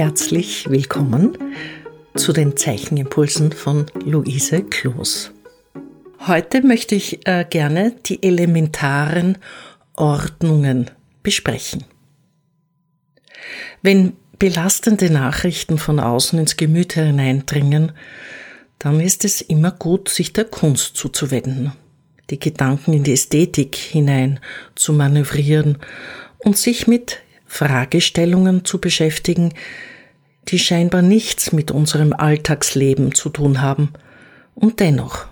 herzlich willkommen zu den Zeichenimpulsen von Luise Kloos. Heute möchte ich äh, gerne die elementaren Ordnungen besprechen. Wenn belastende Nachrichten von außen ins Gemüt hineindringen, dann ist es immer gut, sich der Kunst zuzuwenden, die Gedanken in die Ästhetik hinein zu manövrieren und sich mit Fragestellungen zu beschäftigen, die scheinbar nichts mit unserem Alltagsleben zu tun haben. Und dennoch,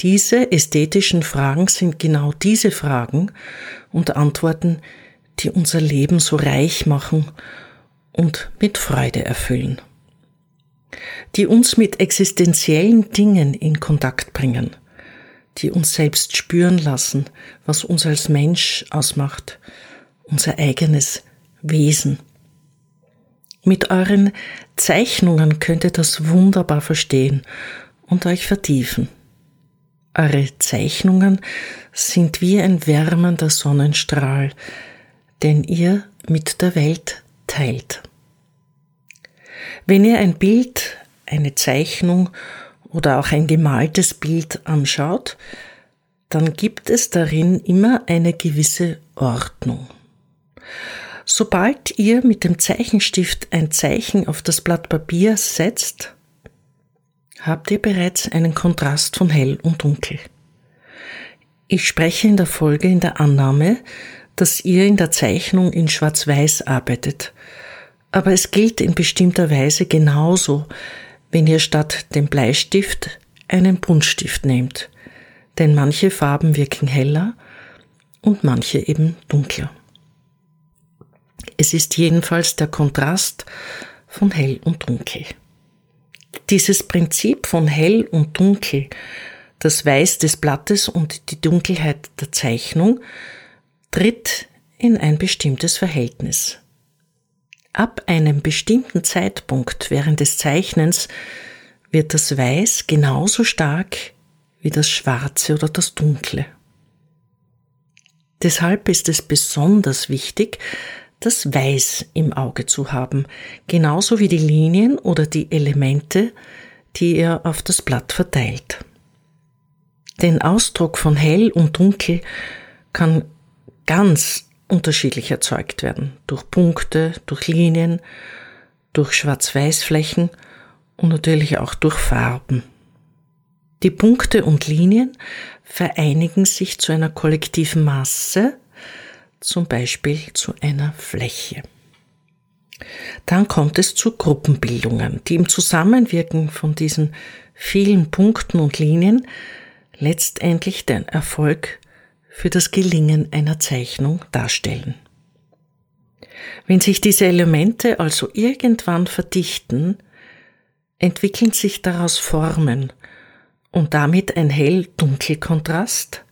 diese ästhetischen Fragen sind genau diese Fragen und Antworten, die unser Leben so reich machen und mit Freude erfüllen, die uns mit existenziellen Dingen in Kontakt bringen, die uns selbst spüren lassen, was uns als Mensch ausmacht, unser eigenes Wesen. Mit euren Zeichnungen könnt ihr das wunderbar verstehen und euch vertiefen. Eure Zeichnungen sind wie ein wärmender Sonnenstrahl, den ihr mit der Welt teilt. Wenn ihr ein Bild, eine Zeichnung oder auch ein gemaltes Bild anschaut, dann gibt es darin immer eine gewisse Ordnung. Sobald ihr mit dem Zeichenstift ein Zeichen auf das Blatt Papier setzt, habt ihr bereits einen Kontrast von hell und dunkel. Ich spreche in der Folge in der Annahme, dass ihr in der Zeichnung in Schwarz-Weiß arbeitet, aber es gilt in bestimmter Weise genauso, wenn ihr statt dem Bleistift einen Buntstift nehmt, denn manche Farben wirken heller und manche eben dunkler. Es ist jedenfalls der Kontrast von hell und dunkel. Dieses Prinzip von hell und dunkel, das Weiß des Blattes und die Dunkelheit der Zeichnung, tritt in ein bestimmtes Verhältnis. Ab einem bestimmten Zeitpunkt während des Zeichnens wird das Weiß genauso stark wie das Schwarze oder das Dunkle. Deshalb ist es besonders wichtig, das Weiß im Auge zu haben, genauso wie die Linien oder die Elemente, die er auf das Blatt verteilt. Den Ausdruck von hell und dunkel kann ganz unterschiedlich erzeugt werden, durch Punkte, durch Linien, durch Schwarz-Weiß-Flächen und natürlich auch durch Farben. Die Punkte und Linien vereinigen sich zu einer kollektiven Masse, zum Beispiel zu einer Fläche. Dann kommt es zu Gruppenbildungen, die im Zusammenwirken von diesen vielen Punkten und Linien letztendlich den Erfolg für das Gelingen einer Zeichnung darstellen. Wenn sich diese Elemente also irgendwann verdichten, entwickeln sich daraus Formen und damit ein hell-dunkel-Kontrast, so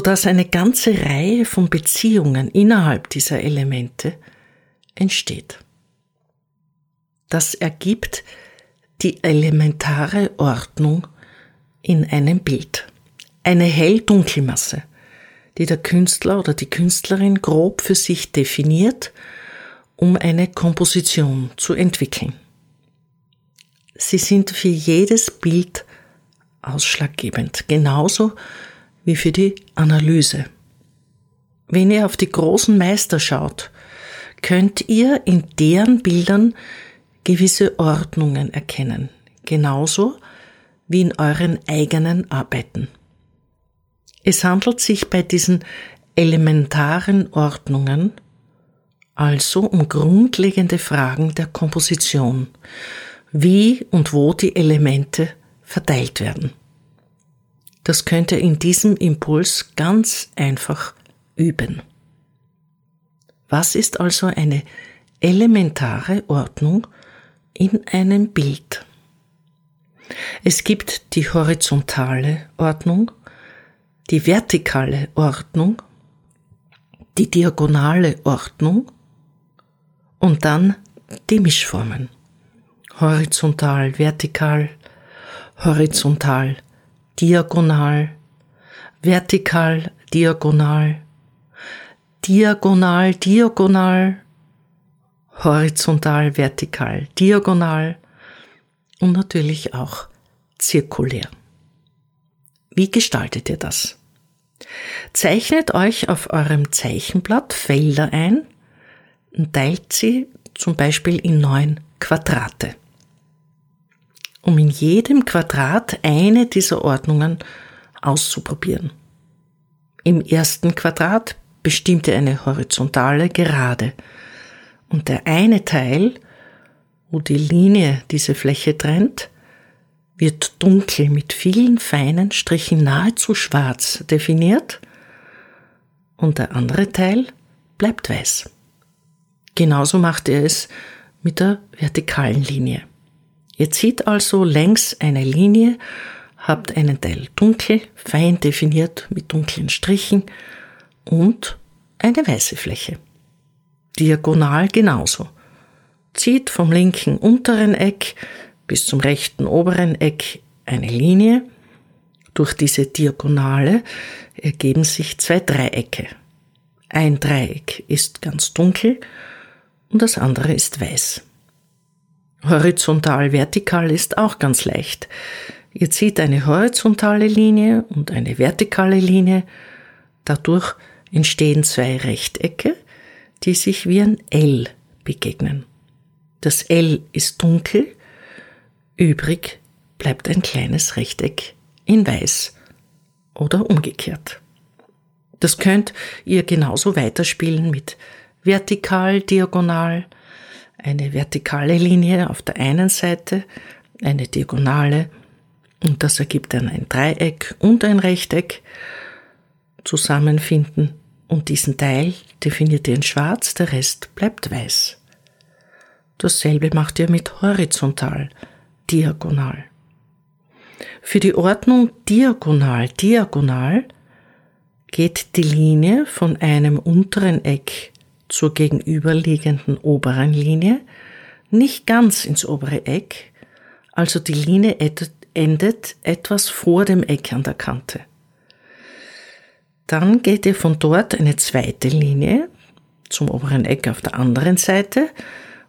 dass eine ganze Reihe von Beziehungen innerhalb dieser Elemente entsteht. Das ergibt die elementare Ordnung in einem Bild. Eine hell-dunkel-Masse, die der Künstler oder die Künstlerin grob für sich definiert, um eine Komposition zu entwickeln. Sie sind für jedes Bild ausschlaggebend, genauso wie für die Analyse. Wenn ihr auf die großen Meister schaut, könnt ihr in deren Bildern gewisse Ordnungen erkennen, genauso wie in euren eigenen Arbeiten. Es handelt sich bei diesen elementaren Ordnungen also um grundlegende Fragen der Komposition, wie und wo die Elemente verteilt werden. Das könnt ihr in diesem Impuls ganz einfach üben. Was ist also eine elementare Ordnung in einem Bild? Es gibt die horizontale Ordnung, die vertikale Ordnung, die diagonale Ordnung und dann die Mischformen. Horizontal, vertikal, horizontal, diagonal, vertikal, diagonal, diagonal, diagonal, horizontal, vertikal, diagonal und natürlich auch zirkulär. Wie gestaltet ihr das? Zeichnet euch auf eurem Zeichenblatt Felder ein und teilt sie zum Beispiel in neun Quadrate. Um in jedem Quadrat eine dieser Ordnungen auszuprobieren. Im ersten Quadrat bestimmt ihr eine horizontale Gerade und der eine Teil, wo die Linie diese Fläche trennt, wird dunkel mit vielen feinen Strichen nahezu schwarz definiert und der andere Teil bleibt weiß. Genauso macht er es mit der vertikalen Linie. Ihr zieht also längs eine Linie, habt einen Teil dunkel, fein definiert mit dunklen Strichen und eine weiße Fläche. Diagonal genauso. Zieht vom linken unteren Eck bis zum rechten oberen Eck eine Linie. Durch diese Diagonale ergeben sich zwei Dreiecke. Ein Dreieck ist ganz dunkel und das andere ist weiß. Horizontal vertikal ist auch ganz leicht. Ihr zieht eine horizontale Linie und eine vertikale Linie, dadurch entstehen zwei Rechtecke, die sich wie ein L begegnen. Das L ist dunkel, übrig bleibt ein kleines Rechteck in weiß oder umgekehrt. Das könnt ihr genauso weiterspielen mit vertikal, diagonal, eine vertikale Linie auf der einen Seite, eine diagonale und das ergibt dann ein Dreieck und ein Rechteck zusammenfinden und diesen Teil definiert ihr in schwarz, der Rest bleibt weiß. Dasselbe macht ihr mit horizontal, diagonal. Für die Ordnung diagonal, diagonal geht die Linie von einem unteren Eck zur gegenüberliegenden oberen Linie nicht ganz ins obere Eck, also die Linie endet etwas vor dem Eck an der Kante. Dann geht ihr von dort eine zweite Linie zum oberen Eck auf der anderen Seite,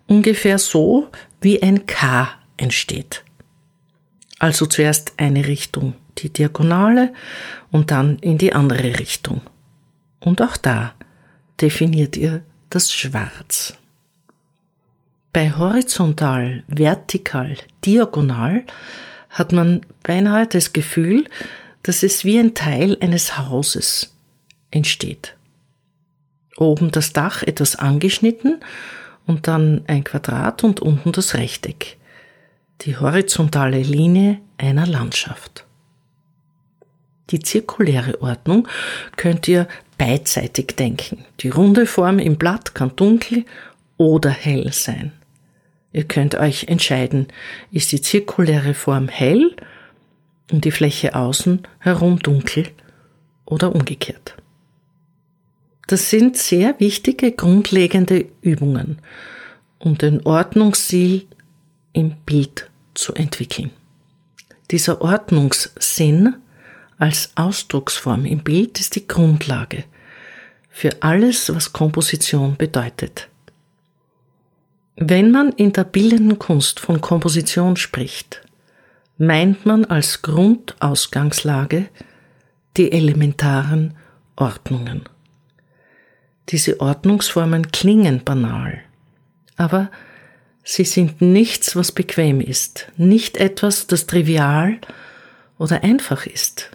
ungefähr so wie ein K entsteht. Also zuerst eine Richtung, die Diagonale, und dann in die andere Richtung. Und auch da definiert ihr das Schwarz. Bei horizontal, vertikal, diagonal hat man beinahe das Gefühl, dass es wie ein Teil eines Hauses entsteht. Oben das Dach etwas angeschnitten und dann ein Quadrat und unten das Rechteck. Die horizontale Linie einer Landschaft. Die zirkuläre Ordnung könnt ihr beidseitig denken. Die runde Form im Blatt kann dunkel oder hell sein. Ihr könnt euch entscheiden, ist die zirkuläre Form hell und die Fläche außen herum dunkel oder umgekehrt. Das sind sehr wichtige grundlegende Übungen, um den Ordnungsstil im Bild zu entwickeln. Dieser Ordnungssinn als Ausdrucksform im Bild ist die Grundlage für alles, was Komposition bedeutet. Wenn man in der bildenden Kunst von Komposition spricht, meint man als Grundausgangslage die elementaren Ordnungen. Diese Ordnungsformen klingen banal, aber sie sind nichts, was bequem ist, nicht etwas, das trivial oder einfach ist.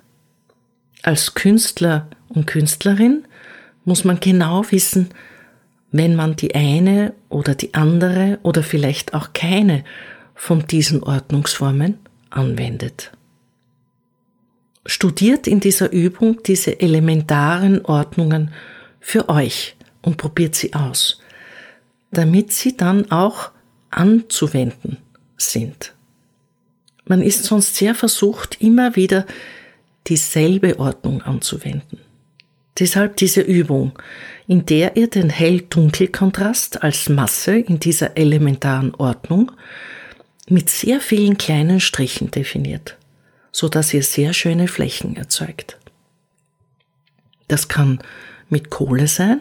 Als Künstler und Künstlerin muss man genau wissen, wenn man die eine oder die andere oder vielleicht auch keine von diesen Ordnungsformen anwendet. Studiert in dieser Übung diese elementaren Ordnungen für euch und probiert sie aus, damit sie dann auch anzuwenden sind. Man ist sonst sehr versucht, immer wieder dieselbe Ordnung anzuwenden. Deshalb diese Übung, in der ihr den Hell-Dunkel-Kontrast als Masse in dieser elementaren Ordnung mit sehr vielen kleinen Strichen definiert, so dass ihr sehr schöne Flächen erzeugt. Das kann mit Kohle sein,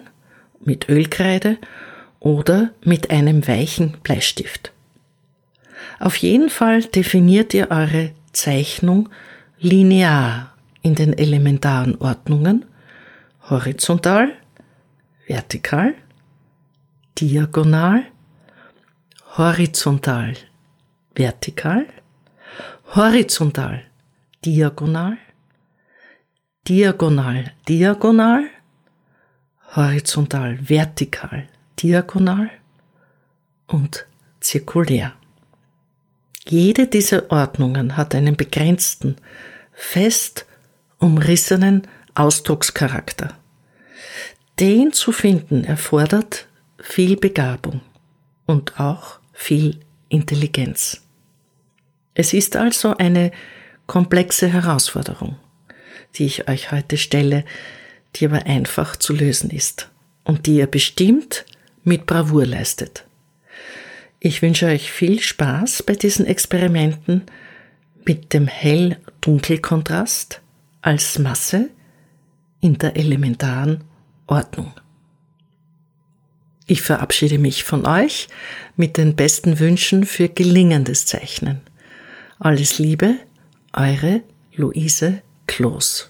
mit Ölkreide oder mit einem weichen Bleistift. Auf jeden Fall definiert ihr eure Zeichnung linear in den elementaren Ordnungen horizontal, vertikal, diagonal, horizontal, vertikal, horizontal, diagonal, diagonal, diagonal, horizontal, vertikal, diagonal und zirkulär. Jede dieser Ordnungen hat einen begrenzten, fest umrissenen Ausdruckscharakter. Den zu finden erfordert viel Begabung und auch viel Intelligenz. Es ist also eine komplexe Herausforderung, die ich euch heute stelle, die aber einfach zu lösen ist und die ihr bestimmt mit Bravour leistet. Ich wünsche euch viel Spaß bei diesen Experimenten mit dem Hell-Dunkel-Kontrast als Masse in der elementaren Ordnung. Ich verabschiede mich von euch mit den besten Wünschen für gelingendes Zeichnen. Alles Liebe, eure Luise Kloß.